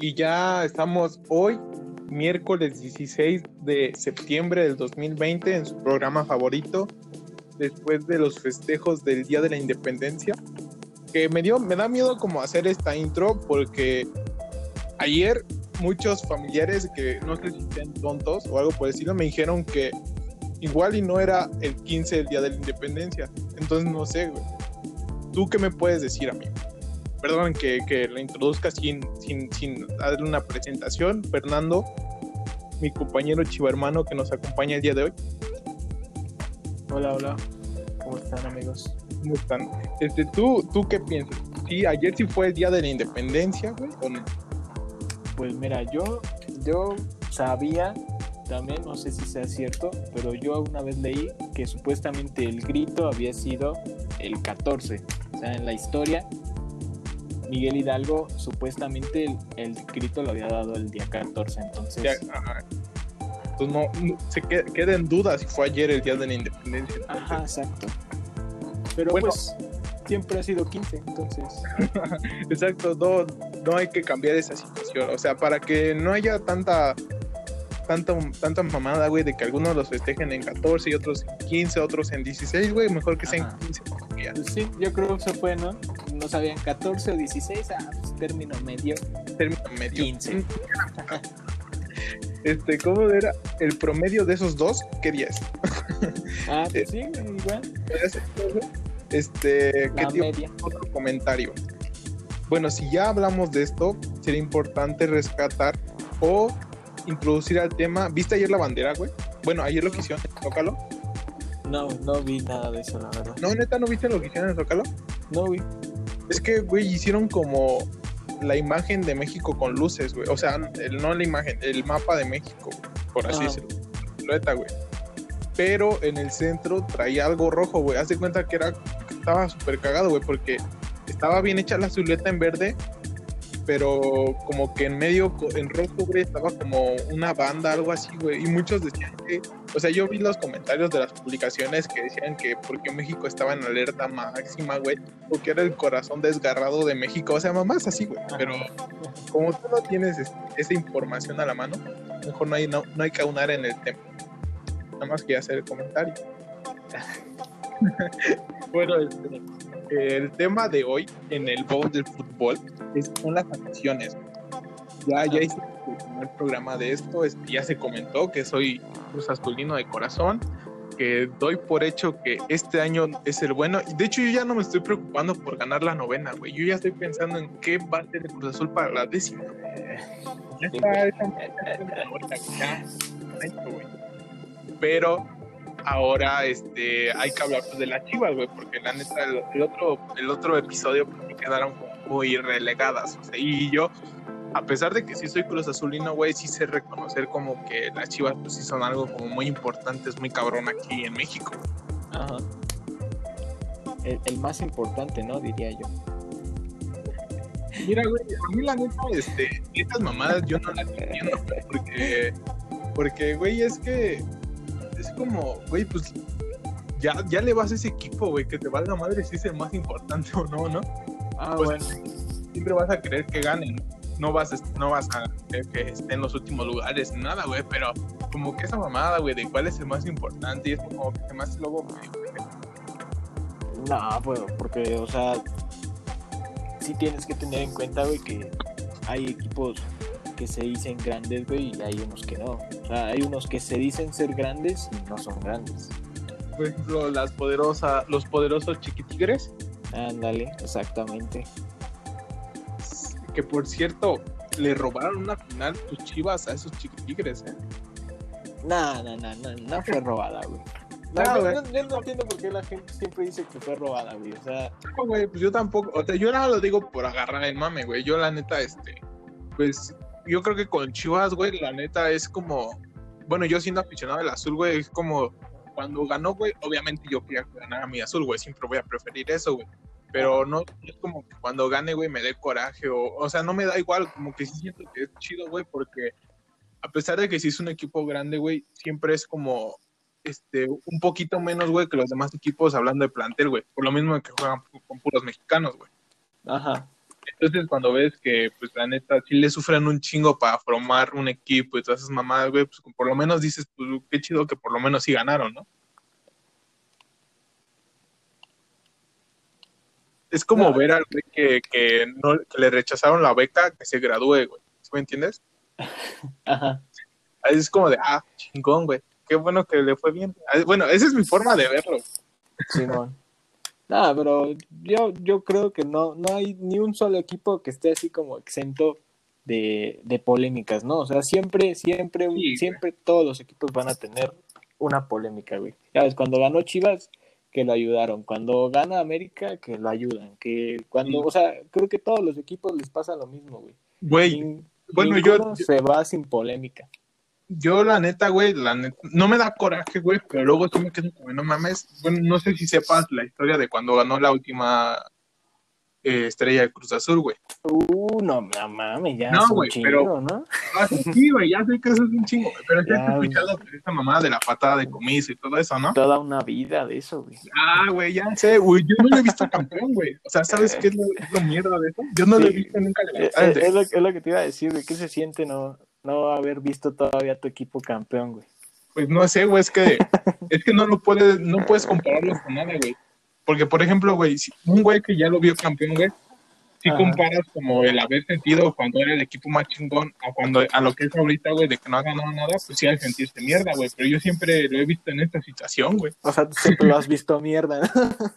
Y ya estamos hoy, miércoles 16 de septiembre del 2020, en su programa favorito, después de los festejos del Día de la Independencia. Que me, dio, me da miedo como hacer esta intro porque ayer muchos familiares que no sé si sean tontos o algo por el estilo me dijeron que igual y no era el 15 del Día de la Independencia. Entonces no sé. ¿Tú qué me puedes decir, amigo? Perdón que, que la introduzca sin, sin, sin darle una presentación. Fernando, mi compañero chivo hermano que nos acompaña el día de hoy. Hola, hola. ¿Cómo están, amigos? ¿Cómo están? Este, ¿tú, ¿Tú qué piensas? ¿Sí, ayer sí fue el Día de la Independencia, güey, o no? Pues mira, yo, yo sabía, también no sé si sea cierto, pero yo una vez leí que supuestamente el grito había sido el 14. O sea, en la historia, Miguel Hidalgo supuestamente el, el grito lo había dado el día 14. Entonces, Ya, ajá. Entonces no, se queda, queda en duda si fue ayer el Día de la Independencia. ajá, exacto. Pero Bueno. pues siempre ha sido 15, entonces. Exacto, no, no hay que cambiar esa situación. O sea, para que no haya tanta tanta, tanta mamada, güey, de que algunos los festejen en 14 y otros en 15, otros en 16, güey, mejor que sea en Ajá. 15. porque ya Pues sí, yo creo que eso fue, ¿no? No sabían 14 o 16, ah, pues término medio. termina medio. 15. Este, ¿cómo era el promedio de esos dos? ¿Qué día es? Ah, pues sí, igual. Este, ¿qué La tío? media. otro comentario. Bueno, si ya hablamos de esto, sería importante rescatar o introducir al tema. ¿Viste ayer la bandera, güey? Bueno, ayer lo que hicieron en Zócalo. No, no vi nada de eso, la verdad. No, neta, ¿no viste lo que hicieron en Zócalo? No vi. Es que, güey, hicieron como la imagen de México con luces, güey. O sea, el, no la imagen, el mapa de México, por así Ajá. decirlo. Silueta, güey. Pero en el centro traía algo rojo, güey. Haz de cuenta que era, estaba súper cagado, güey, porque estaba bien hecha la silueta en verde, pero como que en medio, en rojo, güey, estaba como una banda, algo así, güey. Y muchos decían que, o sea, yo vi los comentarios de las publicaciones que decían que porque México estaba en alerta máxima, güey, porque era el corazón desgarrado de México. O sea, mamás así, güey. Pero como tú no tienes es- esa información a la mano, mejor no hay, no, no hay que aunar en el tema. Nada más que hacer el comentario. bueno, este, el tema de hoy en el bowl del fútbol es, son las aficiones. Ya, ya hice el primer programa de esto, este, ya se comentó que soy Cruz Azulino de corazón, que doy por hecho que este año es el bueno. De hecho, yo ya no me estoy preocupando por ganar la novena, güey. Yo ya estoy pensando en qué va a ser el Cruz Azul para la décima. Ya está. Pero ahora este hay que hablar pues, de las chivas, güey, porque la neta el, el otro el otro episodio pues, quedaron muy relegadas, o sea, y yo a pesar de que sí soy Cruz Azulino, güey, sí sé reconocer como que las chivas pues sí son algo como muy importante, es muy cabrón aquí en México. Ajá. El, el más importante, ¿no? Diría yo. Mira, güey, a mí la neta, este, estas mamadas yo no las entiendo, güey, porque, porque, güey, es que es como, güey, pues ya, ya le vas a ese equipo, güey, que te valga madre si es el más importante o no, ¿no? Ah, Pues, bueno. Siempre vas a querer que ganen, no vas, a- no vas a querer que esté en los últimos lugares, nada, güey, pero como que esa mamada, güey, de cuál es el más importante y es como que más luego, güey, No, pues, porque, o sea, sí tienes que tener en cuenta, güey, que hay equipos que se dicen grandes, güey, y hay unos que no. O sea, hay unos que se dicen ser grandes y no son grandes. por ejemplo, las poderosas, los poderosos chiquitigres, Ándale, exactamente. que por cierto, le robaron una final tus chivas a esos chiquitigres, ¿eh? No, no, no, no, no fue robada, güey. No, güey. yo no entiendo por qué la gente siempre dice que fue robada, güey. O sea, No, güey, pues yo tampoco, o sea, yo nada lo digo por agarrar el mame, güey. Yo la neta, este, pues, yo creo que con Chivas, güey, la neta es como, bueno, yo siendo aficionado del azul, güey, es como cuando ganó, güey, obviamente yo quería que ganara mi azul, güey, siempre voy a preferir eso, güey. Pero no es como que cuando gane, güey, me dé coraje o, o sea, no me da igual, como que sí siento que es chido, güey, porque a pesar de que sí es un equipo grande, güey, siempre es como, este, un poquito menos, güey, que los demás equipos hablando de plantel, güey. Por lo mismo que juegan con puros mexicanos, güey. ajá. Entonces, cuando ves que, pues, la neta, sí le sufren un chingo para formar un equipo y todas esas mamadas, güey, pues, por lo menos dices, pues, qué chido que por lo menos sí ganaron, ¿no? Es como No. ver al güey que, que, no, que le rechazaron la beca que se gradúe, güey. ¿Sí ¿Me entiendes? Ajá. Es como de, ah, chingón, güey. Qué bueno que le fue bien. Ah, Bueno, esa es mi forma de verlo. Simón. Nada, pero yo, yo creo que no, no hay ni un solo equipo que esté así como exento de, de polémicas, ¿no? O sea, siempre, siempre, Sí, güey. siempre todos los equipos van a tener una polémica, güey. Ya ves, cuando ganó Chivas, que lo ayudaron. Cuando gana América, que lo ayudan. Que cuando, Sí. o sea, creo que todos los equipos les pasa lo mismo, güey. Güey, bueno, yo- se va sin polémica. Yo la neta, güey, la neta, no me da coraje, güey, pero luego sí me quedo como, no mames. Bueno, no sé si sepas la historia de cuando ganó la última eh, estrella de Cruz Azul, güey. Uh, no, no mames, ya No, es un güey, chingo, pero- ¿no? Ah, sí, güey, ya sé que eso es un chingo, güey, pero sí has Ya, escuchado de esta mamada de la patada de comiso y todo eso, ¿no? Toda una vida de eso, güey. Ah, güey, ya sé, güey, yo no lo he visto campeón, güey. O sea, ¿sabes qué es lo, es lo mierda de eso? Yo no lo he Sí. visto nunca Eh, eh, de- es, lo, es lo que te iba a decir, güey. ¿Qué se siente no, no haber visto todavía tu equipo campeón, güey? Pues no sé, güey, es que, es que no lo puedes, no puedes compararlo con nada, güey. Porque, por ejemplo, güey, un güey que ya lo vio campeón, güey, si comparas como el haber sentido cuando era el equipo más chingón a cuando a lo que es ahorita, güey, de que no ha ganado nada, pues sí al sentirse mierda, güey. Pero yo siempre lo he visto en esta situación, güey. O sea, tú siempre lo has visto mierda, ¿no?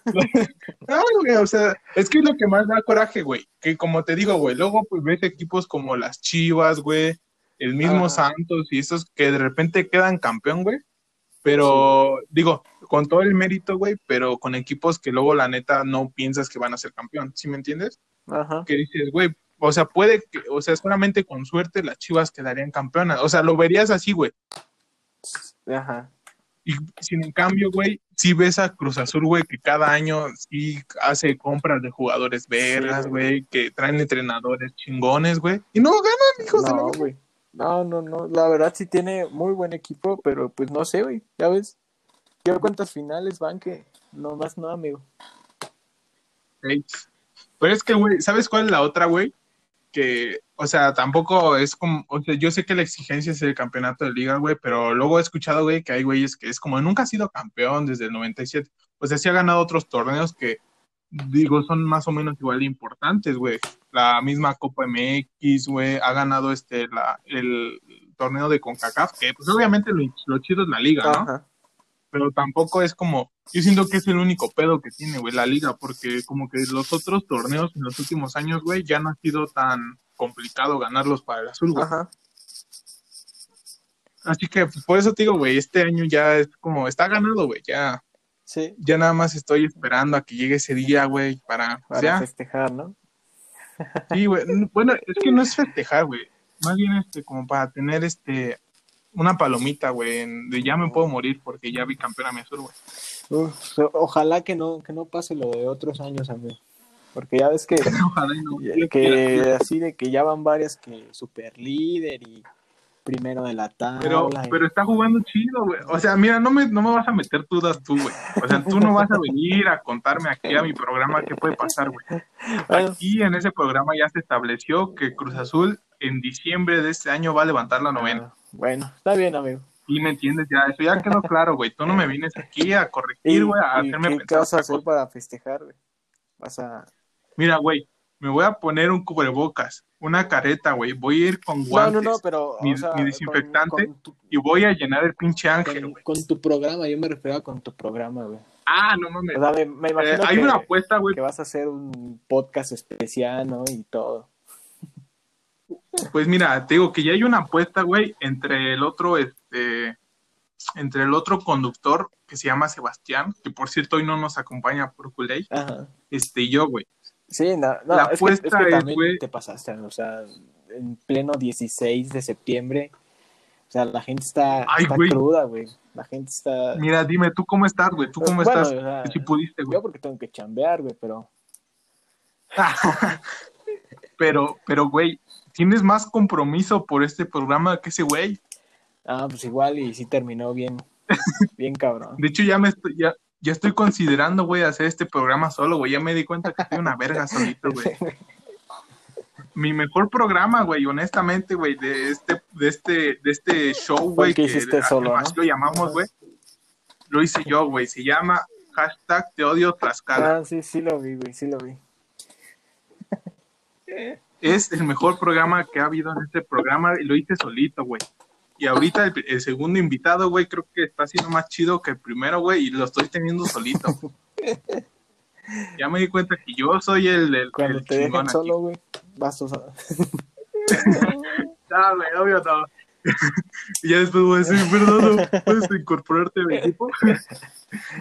No, güey, o sea, es que es lo que más da coraje, güey. Que como te digo, güey, luego pues ves equipos como las Chivas, güey, el mismo Ajá. Santos y esos que de repente quedan campeón, güey. Pero, digo, con todo el mérito, güey, pero con equipos que luego la neta no piensas que van a ser campeón, ¿sí me entiendes? Ajá. Que dices, güey, o sea, puede que, o sea, solamente con suerte las Chivas quedarían campeonas. O sea, lo verías así, güey. Ajá. Y sin en cambio, güey, si ves a Cruz Azul, güey, que cada año sí hace compras de jugadores vergas, Sí, güey, que traen entrenadores chingones, güey, y no ganan, hijos de la güey. No, no, no. La verdad sí tiene muy buen equipo, pero pues no sé, güey. Ya ves. ¿Qué cuántas finales van que no más no, amigo? Ey. Pero es que, güey, ¿sabes cuál es la otra, güey? Que, o sea, tampoco es como, o sea, yo sé que la exigencia es el campeonato de liga, güey, pero luego he escuchado, güey, que hay güeyes que es como nunca ha sido campeón desde el 97. O sea, sí ha ganado otros torneos que, digo, son más o menos igual de importantes, güey. La misma Copa MX, güey, ha ganado este, la, el torneo de CONCACAF, que pues obviamente lo, lo chido es la liga, ¿no? Ajá. pero tampoco es como, yo siento que es el único pedo que tiene, güey, la liga, porque como que los otros torneos en los últimos años, güey, ya no ha sido tan complicado ganarlos para el azul, güey. Ajá. Así que pues, por eso te digo, güey, este año ya es como, está ganado, güey, ya, Sí. ya nada más estoy esperando a que llegue ese día, güey, para, Para festejar, ¿no? sí, güey, bueno, es que no es festejar, güey, más bien este, como para tener este, una palomita, güey, de ya me puedo morir porque ya vi campeón a mi azul, güey. Ojalá que no, que no pase lo de otros años, amigo. Porque ya ves que, Ojalá y no. Yo quiero- que así de que ya van varias que super líder y primero de la tabla. Pero, y- pero está jugando chido, güey. O sea, mira, no me, no me vas a meter dudas tú, güey. O sea, tú no vas a venir a contarme aquí a mi programa qué puede pasar, güey. Aquí en ese programa ya se estableció que Cruz Azul en diciembre de este año va a levantar la novena. ah, bueno, está bien, amigo. Y me entiendes ya, eso ya quedó claro, güey. Tú no me vienes aquí a ¿Y, corregir, güey, a hacerme qué, qué pensar. vas a hacer para festejar, güey? Vas a... Mira, güey, me voy a poner un cubrebocas, una careta, güey. Voy a ir con No, guantes no, no, pero... mi- o sea, mi con- desinfectante. con tu- y voy a llenar el pinche ángel, con, güey. con tu programa, yo me refiero a con tu programa, güey. Ah, no mames. O sea, me, me Eh, imagino hay que, una apuesta, güey, que vas a hacer un podcast especial, ¿no? Y todo. Pues mira, te digo que ya hay una apuesta, güey, entre el otro, este, entre el otro conductor que se llama Sebastián, que por cierto hoy no nos acompaña por Ajá. este, y yo, güey. Sí, no, no, La es, que, apuesta es que también te pasaste, o sea, en pleno 16 de septiembre, o sea, la gente está, Ay, está güey. cruda, güey. La gente está... Mira, dime, ¿tú cómo estás, güey? ¿Tú cómo Bueno, estás? o sea, Si pudiste, güey. yo porque tengo que chambear, güey, pero... pero, pero, güey, tienes más compromiso por este programa que ese güey. Ah, pues igual y sí terminó bien, bien cabrón. De hecho, ya me estoy, ya, ya estoy considerando, güey, hacer este programa solo, güey. Ya me di cuenta que soy una verga solito, güey. mi mejor programa, güey, honestamente, güey, de este, de este, de este show, güey, que hiciste solo, lo llamamos, güey, lo hice yo, güey, se llama hashtag te odio Tlaxcala. Ah, sí, sí lo vi, güey, sí lo vi. Es el mejor programa que ha habido en este programa y lo hice solito, güey. Y ahorita el, el segundo invitado, güey, creo que está siendo más chido que el primero, güey, y lo estoy teniendo solito. ya me di cuenta que yo soy el, el, Cuando el te aquí. solo, güey, vas a... Güey, obvio no. y ya después voy a decir, perdón, ¿no ¿puedes incorporarte al equipo?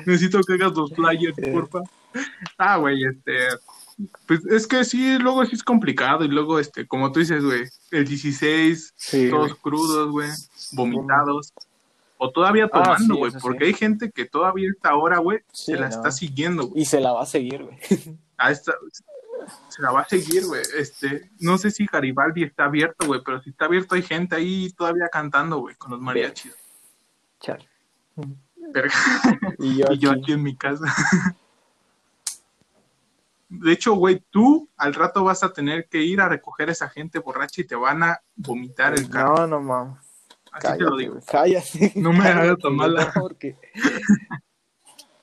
Necesito que hagas los flyers, porfa. Ah, güey, este... Pues es que sí, luego sí es complicado y luego, este, como tú dices, güey, el 16, Sí, todos crudos, güey, vomitados. O todavía Ah, tomando, güey, sí. porque hay gente que todavía a esta hora, güey, Sí, se la no. está siguiendo, güey. Y se la va a seguir, güey. A esta, se la va a seguir, güey. Este, no sé si Garibaldi está abierto, güey, pero si está abierto hay gente ahí todavía cantando, güey, con los mariachis. Verga. Y yo, Y yo aquí. aquí en mi casa. De hecho, güey, tú al rato vas a tener que ir a recoger a esa gente borracha y te van a vomitar el carro. No, no, mames. Así te lo Cállate, digo. Cállate. No me hagas Cállate, tomarla. Porque...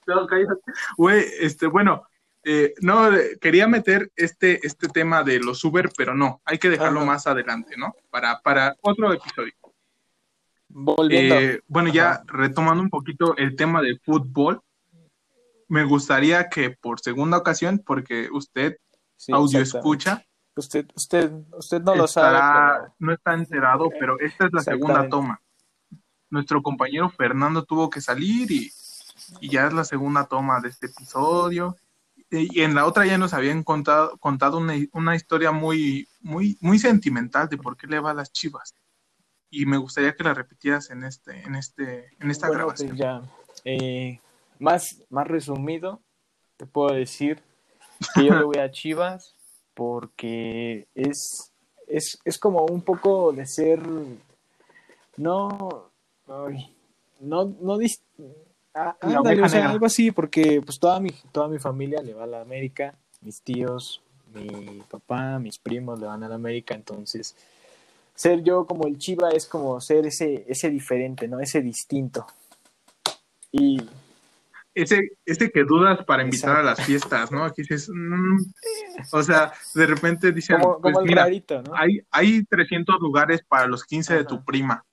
No, cállate. Güey, este, bueno, eh, no, quería meter este, este tema de los Uber, pero no, hay que dejarlo Ajá. más adelante, ¿no? Para, para otro episodio. Volviendo. Eh, bueno, ya Ajá. retomando un poquito el tema del fútbol, me gustaría que por segunda ocasión, porque usted Sí, audio escucha, Usted, usted, usted no lo sabe, pero... no está enterado, pero esta es la segunda toma. Nuestro compañero Fernando tuvo que salir y, y ya es la segunda toma de este episodio. Y y en la otra ya nos habían contado, contado una, una historia muy, muy, muy sentimental de por qué le va a las chivas. Y me gustaría que la repitieras en este, en este, en esta Bueno, grabación. pues ya, eh, más, más resumido, te puedo decir que yo le voy a Chivas porque es, es, es como un poco de ser, no, ay, no, no, ah, ándale, o sea, algo así, porque pues toda mi, toda mi familia le va a la América, mis tíos, mi papá, mis primos le van a la América, entonces ser yo como el Chiva es como ser ese, ese diferente, ¿no? Ese distinto. Y Ese, ese que dudas para invitar a las fiestas, ¿no? Aquí dices, mm, o sea, de repente dicen, como, pues como mira, rarito, ¿no? hay, hay 300 lugares para los 15 de tu prima,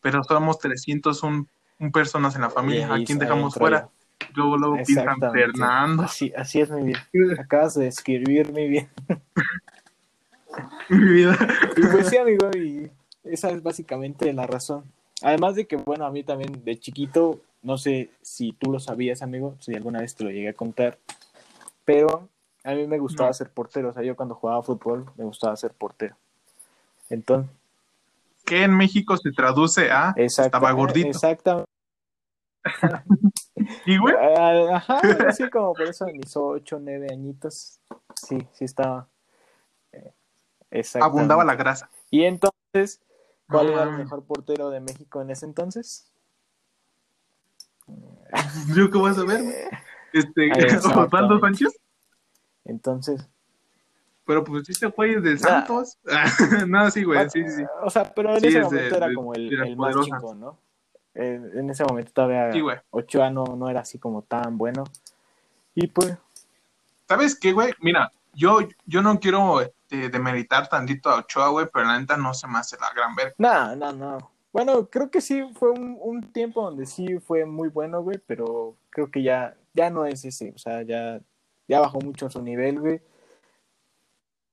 pero somos 301 un personas en la familia. ¿A quién dejamos fuera? yo. Luego, luego Exactamente. Fernando. Así, así es mi vida. Acabas de escribir mi vida. Mi vida. Y pues sí, amigo, y esa es básicamente la razón. Además de que, bueno, a mí también de chiquito, no sé si tú lo sabías, amigo, si alguna vez te lo llegué a contar, pero a mí me gustaba No. ser portero. O sea, yo cuando jugaba fútbol me gustaba ser portero. Entonces, Que en México se traduce a estaba gordito. Exactamente. Y güey, Ah, Ajá, así como por eso de mis ocho, nueve añitos. Sí, sí estaba. eh, abundaba la grasa. Y entonces, ¿cuál era el mames. mejor portero de México en ese entonces? ¿Yo qué vas a ver? Este, Osvaldo. Sánchez. Entonces, Pero pues este güey es del. Santos. no, sí, güey, sí, sí, sí. o sea, pero en Sí, ese es de- momento era como el, el más chingón, ¿no? En ese momento todavía Sí. Ochoa no, no era así como tan bueno. Y pues, ¿Sabes qué, güey? Mira, yo, yo no quiero este, demeritar tantito a Ochoa, güey, pero la neta no se me hace la gran verga. no, no, no. Bueno, creo que sí fue un, un tiempo donde sí fue muy bueno, güey, pero creo que ya, ya no es ese. O sea, ya, ya bajó mucho su nivel, güey.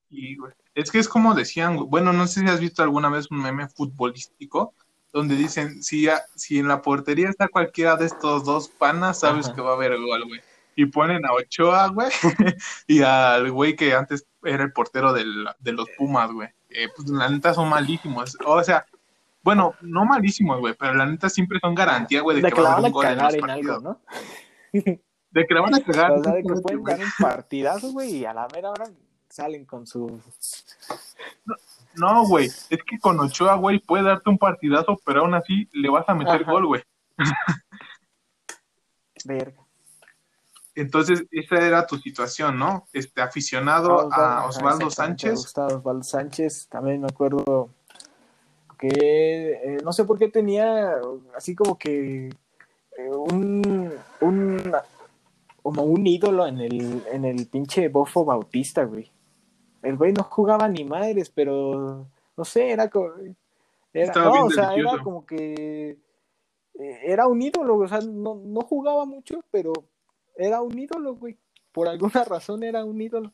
Y, güey, es que es como decían, güey, bueno, no sé si has visto alguna vez un meme futbolístico donde dicen, si, a- si en la portería está cualquiera de estos dos panas, sabes Ajá. que va a haber gol, güey. Y ponen a Ochoa, güey, y al güey que antes era el portero del- de los Pumas, güey. Eh, pues la neta son malísimos. O sea, bueno, no malísimos, güey, pero la neta siempre son garantía, güey, de, De que va a van haber a un gol en los en algo. ¿no? De que la van a cagar. O sea, de que pueden dar un partidazo, güey, y a la mera hora salen con su... No, güey, es que con Ochoa, güey, puede darte un partidazo, pero aún así le vas a meter Ajá. gol, güey. Verga. Entonces, esa era tu situación, ¿no? Este aficionado a Osvaldo Sánchez. Osvaldo Sánchez, también me acuerdo que eh, no sé por qué tenía así como que eh, un, un como un ídolo en el, en el pinche bofo bautista, güey. El güey no jugaba ni madres, pero no sé, era como. Era, no, o sea, era como que. Eh, era un ídolo, o sea, no, no jugaba mucho, pero era un ídolo, güey. Por alguna razón era un ídolo.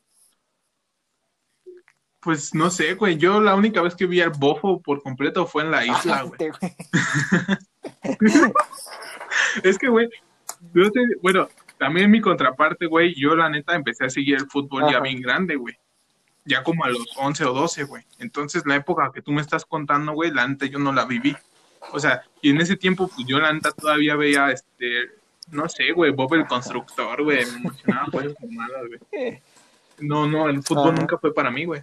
Pues no sé, güey. Yo la única vez que vi al bofo por completo fue en la isla, güey. es que, güey, bueno, también mi contraparte, güey, yo la neta empecé a seguir el fútbol ya bien grande, güey. Ya como a los 11 o 12, güey. Entonces, la época que tú me estás contando, güey, la neta yo no la viví. O sea, y en ese tiempo, pues yo la neta todavía veía, este, no sé, güey, Bob el constructor, güey, me emocionaba güey. No, no, el fútbol nunca fue para mí, güey.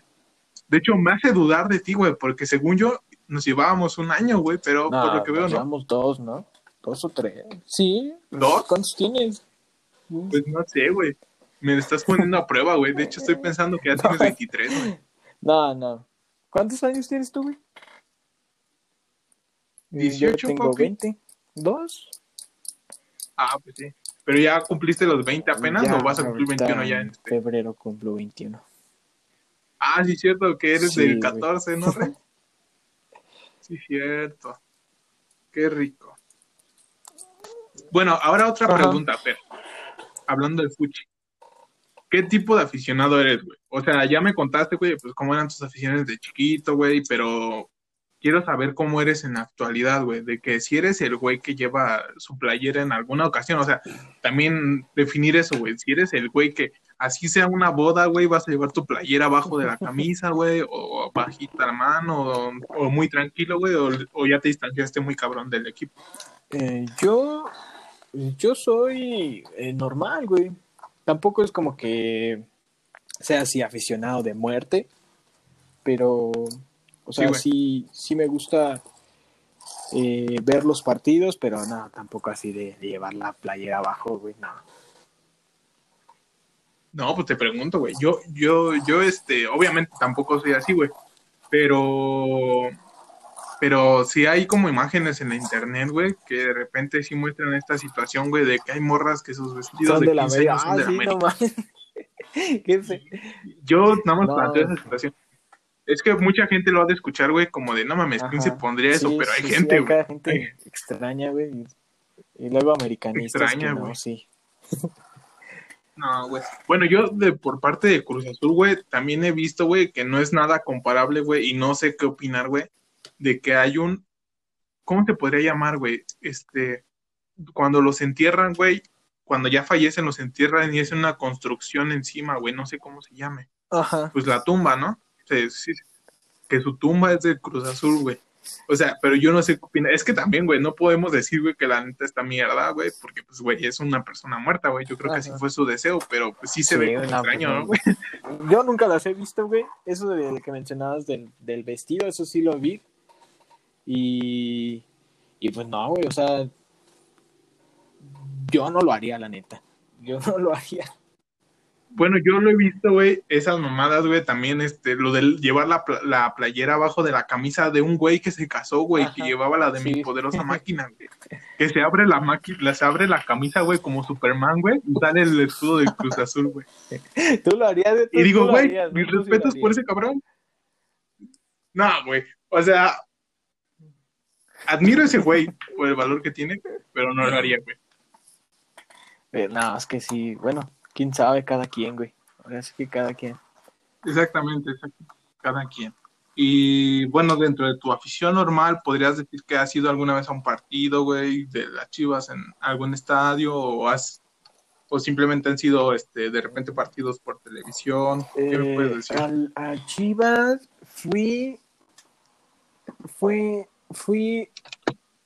De hecho, me hace dudar de ti, güey, porque según yo nos llevábamos un año, güey, pero por lo que veo, ¿no? Llevamos dos, ¿no? Dos o tres. Sí. ¿Dos? ¿Cuántos tienes? Pues no sé, güey. Me estás poniendo a prueba, güey. De hecho, estoy pensando que ya tienes 23, güey. No, no. ¿Cuántos años tienes tú, güey? 18, Yo tengo 20. ¿Dos? Ah, pues sí. ¿Pero ya cumpliste los 20 apenas o vas a cumplir 21 ya en este? febrero cumplo 21. Ah, sí, cierto, que eres del 14, ¿no, Rey? sí, cierto. Qué rico. Bueno, ahora otra pregunta, Fer. Hablando de Fuchi. ¿Qué tipo de aficionado eres, güey? O sea, ya me contaste, güey, pues cómo eran tus aficiones de chiquito, güey, pero quiero saber cómo eres en la actualidad, güey, de que si eres el güey que lleva su playera en alguna ocasión, o sea, también definir eso, güey, si eres el güey que así sea una boda, güey, vas a llevar tu playera abajo de la camisa, güey, o bajita la mano, o, muy tranquilo, güey, o, ya te distanciaste muy cabrón del equipo. Eh, yo, yo soy eh, normal, güey. Tampoco es como que sea así aficionado de muerte, pero o sea, sí, sí, me gusta eh, ver los partidos, pero no, tampoco así de, llevar la playera abajo, güey, no. No, pues te pregunto, güey. Yo, yo, yo, este, obviamente tampoco soy así, güey. Pero, pero sí hay como imágenes en la internet, güey, que de repente sí muestran esta situación, güey, de que hay morras que sus vestidos de, la América son de la América. Yo nada más planteo esa situación. Es que mucha gente lo ha de escuchar, güey, como de no mames, ¿quién se pondría eso? pero hay gente, güey. hay gente extraña, güey. Y luego americanista. Extraña, güey. sí. No, güey. Bueno, yo de por parte de Cruz Azul, güey, también he visto, güey, que no es nada comparable, güey, y no sé qué opinar, güey, de que hay un, ¿cómo te podría llamar, güey? Este, cuando los entierran, güey, cuando ya fallecen los entierran y es una construcción encima, güey, no sé cómo se llame. Ajá. Pues la tumba, ¿no? que su tumba es de Cruz Azul, güey. O sea, pero yo no sé qué opina. Es que también, güey, no podemos decir, güey, que la neta está mierda, güey, porque, pues, güey, es una persona muerta, güey. Yo creo que sí fue su deseo, pero pues sí se ve extraño, ¿no, güey? Yo nunca las he visto, güey. Eso de que mencionabas del, del vestido, eso sí lo vi. Y, y pues no, güey, o sea, yo no lo haría, la neta. Yo no lo haría. Bueno, yo lo he visto, güey, esas mamadas, güey, también, este, lo de llevar la, la, playera abajo de la camisa de un güey que se casó, güey, que llevaba la de mi poderosa máquina, güey. Que se abre la máquina, se abre la camisa, güey, como Superman, güey, y sale el escudo de Cruz Azul, güey. Tú lo harías de Y digo, güey, mis respetos por ese cabrón. No, güey, o sea, admiro a ese güey por el valor que tiene, pero no lo haría, güey. Eh, no, es que sí, bueno, quién sabe, cada quien, güey. Ahora sí que cada quien. Exactamente, cada quien. Y bueno, dentro de tu afición normal, ¿podrías decir que has ido alguna vez a un partido, güey, de las Chivas en algún estadio o has o simplemente han sido este de repente partidos por televisión? ¿Qué me puedes decir? Eh, a Chivas fui fui fui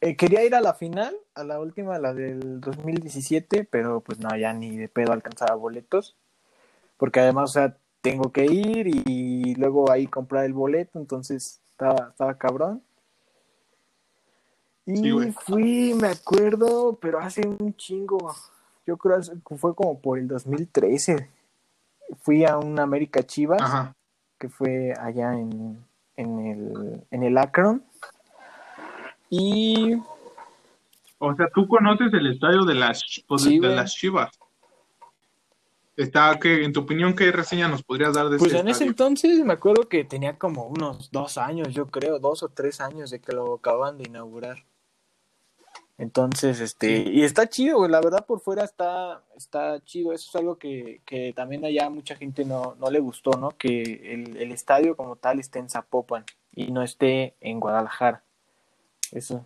eh, quería ir a la final, a la última, la del 2017, pero pues no, ya ni de pedo alcanzaba boletos. Porque además, o sea, tengo que ir y luego ahí comprar el boleto, entonces estaba, estaba cabrón. Y fui, me acuerdo, pero hace un chingo, yo creo que fue como por el 2013. Fui a un América Chivas, Ajá. que fue allá en, en, el, en el Akron. Y O sea, tú conoces el estadio de las, pues, Sí, de las Chivas. Está, que, en tu opinión, ¿qué reseña nos podrías dar de pues en ese entonces me acuerdo que tenía como unos dos años, yo creo, dos o tres años de que lo acaban de inaugurar. Entonces, este, y está chido, güey, la verdad por fuera está, está chido, eso es algo que, que también allá mucha gente no, no le gustó, ¿no? Que el, el estadio como tal esté en Zapopan y no esté en Guadalajara. Eso.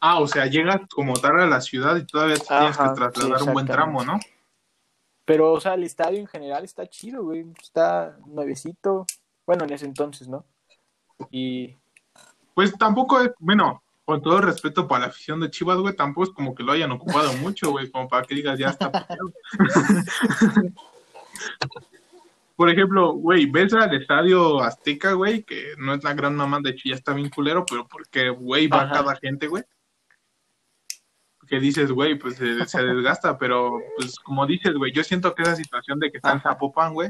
Ah, o sea, llegas como tal a la ciudad y todavía te tienes Ajá, que trasladar sí, un buen tramo, ¿no? Pero, o sea, el estadio en general está chido, güey, está nuevecito, bueno, en ese entonces, ¿no? Y Pues tampoco es, bueno, con todo el respeto para la afición de Chivas, güey, tampoco es como que lo hayan ocupado mucho, güey, como para que digas, ya está. Por ejemplo, güey, ves al estadio Azteca, güey, que no es la gran mamá, de hecho ya está bien culero, pero porque, güey, va Ajá. cada gente, güey. Que dices, güey, pues se, se desgasta, pero pues como dices, güey, yo siento que esa situación de que está en. Zapopan, güey,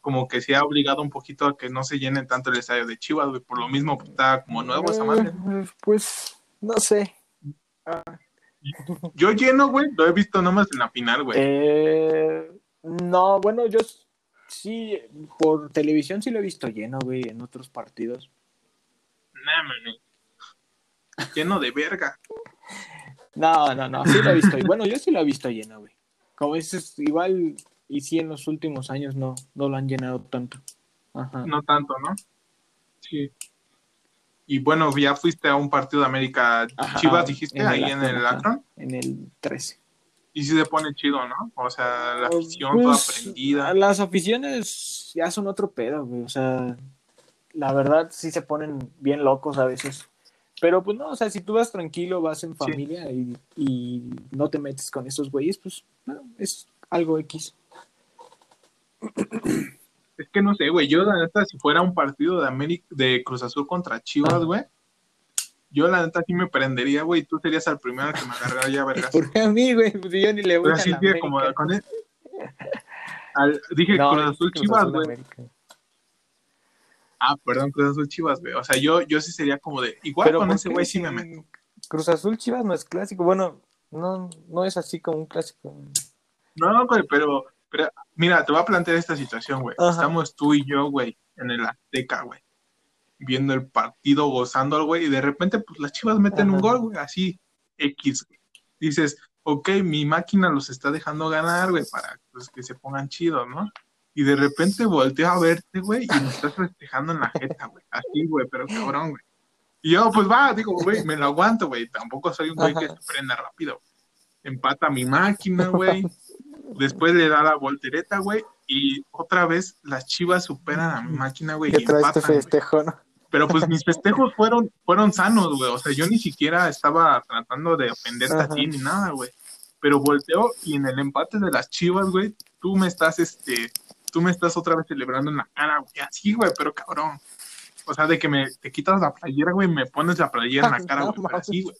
como que se ha obligado un poquito a que no se llene tanto el estadio de Chivas, güey, por lo mismo pues, está como nuevo esa madre. Eh, Pues, no sé. Yo lleno, güey, lo he visto nomás en la final, güey. Eh, no, bueno, yo sí, por televisión sí lo he visto lleno, güey, en otros partidos. Nah, man, Lleno de verga. No, no, no, sí lo he visto. Bueno, yo sí lo he visto lleno, güey. Como dices, igual, y sí en los últimos años no, no lo han llenado tanto. Ajá. No tanto, ¿no? Sí. Y bueno, ya fuiste a un partido de América Ajá, Chivas, dijiste, en ahí en el. Akron. En el 13. Y sí se pone chido, ¿no? O sea, la afición toda Pues, prendida. Las aficiones ya son otro pedo, güey. O sea, la verdad sí se ponen bien locos a veces. Pero pues no, o sea, si tú vas tranquilo, vas en familia y, y no te metes con esos güeyes, pues es algo X. Es que no sé, güey. Yo, la neta, si fuera un partido de América, de Cruz Azul contra Chivas, güey, yo, la neta, sí me prendería, güey. Tú serías el primero que me agarraría vergas. Porque a mí, güey, pues yo ni le voy Pero a así la que como con al- dije No, Cruz Azul Chivas, güey. Ah, perdón, Cruz Azul Chivas, güey. O sea, yo, yo sí sería como de. Igual Pero con ¿por ese qué güey sí me meto. Cruz Azul Chivas no es clásico. Bueno, no, no es así como un clásico. No, güey, pero, pero. Mira, te voy a plantear esta situación, güey. Estamos tú y yo, güey, en el Azteca, güey. Viendo el partido, gozando, güey. Y de repente, pues las chivas meten un gol, güey. Así, X. güey. Dices, ok, mi máquina los está dejando ganar, güey, para pues, que se pongan chidos, ¿no? Y de repente volteo a verte, güey, y me estás festejando en la jeta, güey. Así, güey, pero cabrón, güey. Y yo, pues va, digo, güey, me lo aguanto, güey. Tampoco soy un güey que se prenda rápido. Empata mi máquina, güey. Después le da la voltereta, güey. Y otra vez las chivas superan a mi máquina, güey. ¿Qué Y traes tu empatan, güey. festejo, no? Pero pues mis festejos fueron, fueron sanos, güey. O sea, yo ni siquiera estaba tratando de ofenderte a Ajá. ti ni nada, güey. Pero volteo y en el empate de las chivas, güey, tú me estás, este, tú me estás otra vez celebrando en la cara, güey. Así, güey, pero cabrón. O sea, de que me te quitas la playera, güey, y me pones la playera en la cara, güey. pero así, güey.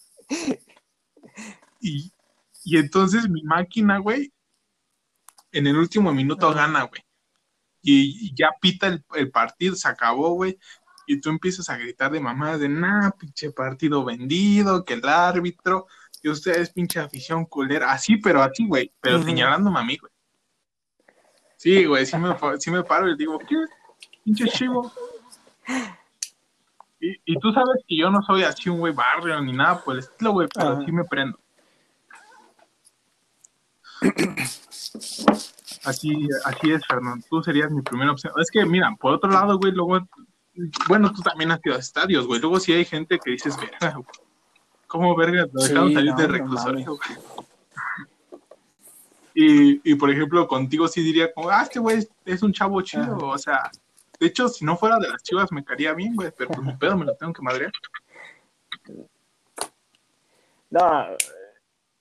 Y, y entonces mi máquina, güey, en el último minuto Ajá. gana, güey. Y, y ya pita el, el partido, se acabó, güey. Y tú empiezas a gritar de mamá de, nah, pinche partido vendido, que el árbitro, y ustedes pinche afición culera. Así, pero así, güey. Pero Ujú. señalándome a mí, güey. Sí, güey, sí me, sí me paro y digo, ¿qué? Pinche chivo. Y, y tú sabes que yo no soy así un güey barrio ni nada por el estilo, güey, pero Ajá. sí me prendo. Así, así es, Fernando. Tú serías mi primera opción. Es que, mira, por otro lado, güey, luego, bueno, tú también has ido a estadios, güey. Luego sí hay gente que dices, verga, güey. ¿Cómo verga lo dejaron Sí, salir no, de no reclusorio, güey? Y, y, por ejemplo, contigo sí diría como, ah, este güey es, es un chavo chido, Ajá. o sea, de hecho, si no fuera de las chivas me caería bien, güey, pero pues mi pedo me lo tengo que madrear. No,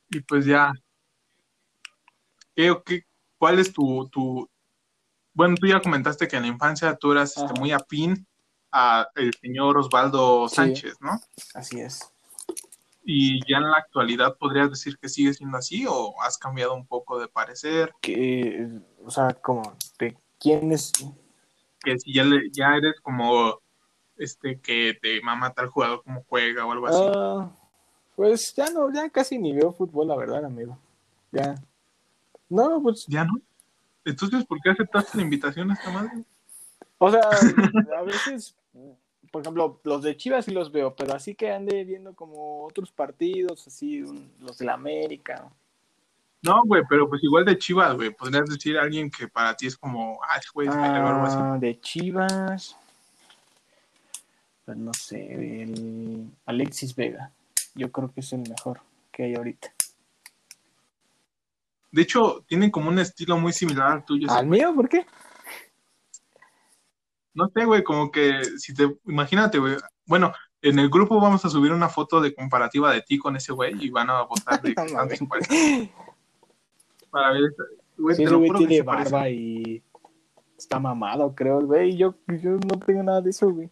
Y pues ya. ¿Qué, qué, ¿Cuál es tu, tu. Bueno, tú ya comentaste que en la infancia tú eras este, muy afín a el señor Osvaldo Sí. Sánchez, ¿no? así es. y ya en la actualidad podrías decir que sigue siendo así o has cambiado un poco de parecer. Que, o sea, como, ¿de quién es? Que si ya, le, ya eres como, este, que te mama tal jugador como juega o algo así. Ah, pues ya no, ya casi ni veo fútbol, la verdad, amigo. Ya. No, pues. Ya no. Entonces, ¿por qué aceptaste la invitación a esta madre? O sea, a veces, por ejemplo, los de Chivas sí los veo, pero así que ande viendo como otros partidos, así, los de la América. No, güey, pero pues igual de Chivas, güey. Podrías decir a alguien que para ti es como, ah, ese güey es verga o algo así. Ah, de Chivas. Pues no sé, el Alexis Vega. Yo creo que es el mejor que hay ahorita. De hecho, tienen como un estilo muy similar al tuyo. ¿Al mío? ¿Por qué? No sé, güey, como que si te, imagínate, güey, bueno, en el grupo vamos a subir una foto de comparativa de ti con ese güey y van a votar de No. Para ver, güey, Sí, te ese lo güey tiene parece. barba y está mamado, creo, el güey. Yo, yo no tengo nada de eso, güey.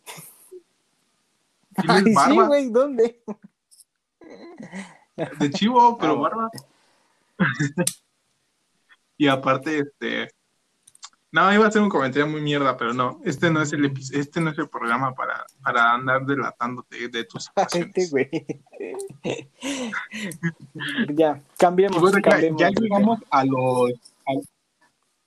¿Tienes Ay, sí, barba? güey, ¿dónde? De chivo, pero Ah, barba. y aparte, este, no, iba a hacer un comentario muy mierda, pero no, este no es el este no es el programa para, para andar delatándote de tus pasiones. güey. ya, cambiemos. Bueno, ya, cambiemos ya de llegamos a los. a-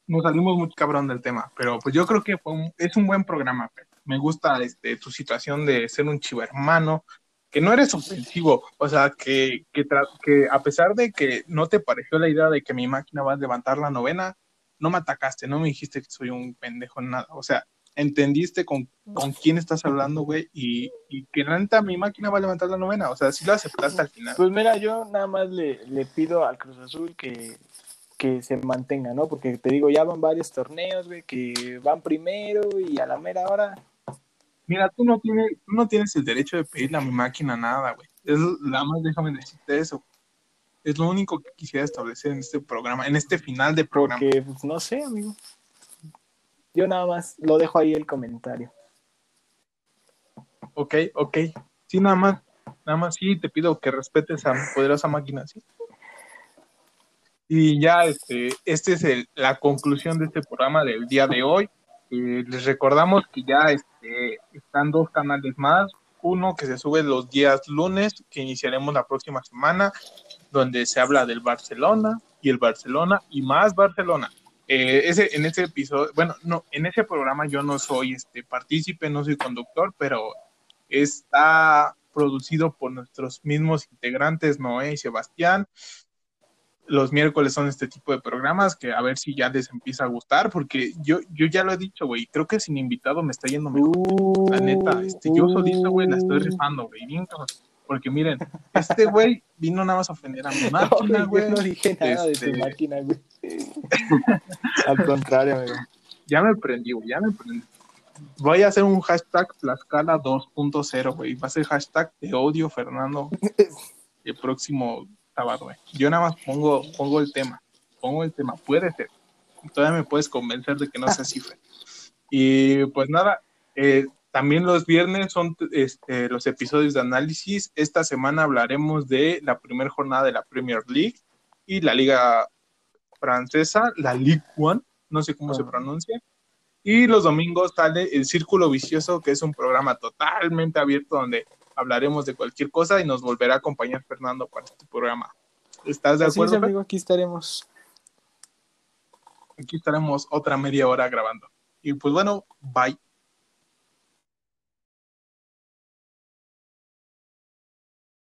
nos salimos muy cabrón del tema, pero pues yo creo que fue un- es un buen programa. Me gusta este, tu situación de ser un chivo hermano, que no eres ofensivo, o sea, que, que, que a pesar de que no te pareció la idea de que mi máquina va a levantar la novena, no me atacaste, no me dijiste que soy un pendejo en nada, o sea, entendiste con, con quién estás hablando, güey, y, y que neta mi máquina va a levantar la novena, o sea, sí lo aceptaste al final. Pues mira, yo nada más le, le pido al Cruz Azul que, que se mantenga, ¿no? Porque te digo, ya van varios torneos, güey, que van primero y a la mera hora. Mira, tú no tienes, tú no tienes el derecho de pedirle a mi máquina nada, güey. Es nada más déjame decirte eso. Es lo único que quisiera establecer en este programa, en este final de programa. Porque, pues no sé, amigo. Yo nada más lo dejo ahí el comentario. Ok, ok. Sí, nada más, nada más sí te pido que respetes a mi poderosa máquina, sí. Y ya, este, este es el- la conclusión de este programa del día de hoy. Eh, les recordamos que ya este, están dos canales más. Uno que se sube los días lunes, que iniciaremos la próxima semana, donde se habla del Barcelona y el Barcelona y más Barcelona. Eh, ese, en ese episodio, bueno, no, en ese programa yo no soy este partícipe, no soy conductor, pero está producido por nuestros mismos integrantes, Noé y Sebastián. Los miércoles son este tipo de programas que a ver si ya les empieza a gustar, porque yo, yo ya lo he dicho, güey, creo que sin invitado me está yendo mejor. La neta, este, yo solito, güey, la estoy rifando, güey, bien. Porque miren, este güey vino nada más a ofender a mi máquina, No, güey. yo no dije nada de Este- tu máquina, güey. Al contrario, amigo. Ya me prendí, güey, ya me prendí. Voy a hacer un hashtag Tlaxcala 2.0, güey. Va a ser hashtag te odio, Fernando, el próximo güey. Yo nada más pongo, pongo el tema. Pongo el tema. Puede ser. Todavía me puedes convencer de que no sea así, Fer. Y pues nada, eh, también los viernes son este, los episodios de análisis. Esta semana hablaremos de la primera jornada de la Premier League y la Liga Francesa, la Ligue One, no sé cómo se Ah. pronuncia. Y los domingos sale El Círculo Vicioso, que es un programa totalmente abierto donde hablaremos de cualquier cosa y nos volverá a acompañar Fernando para este programa. ¿Estás de Así es, acuerdo? Fer? amigo, aquí estaremos. Aquí estaremos otra media hora grabando. Y pues bueno, bye.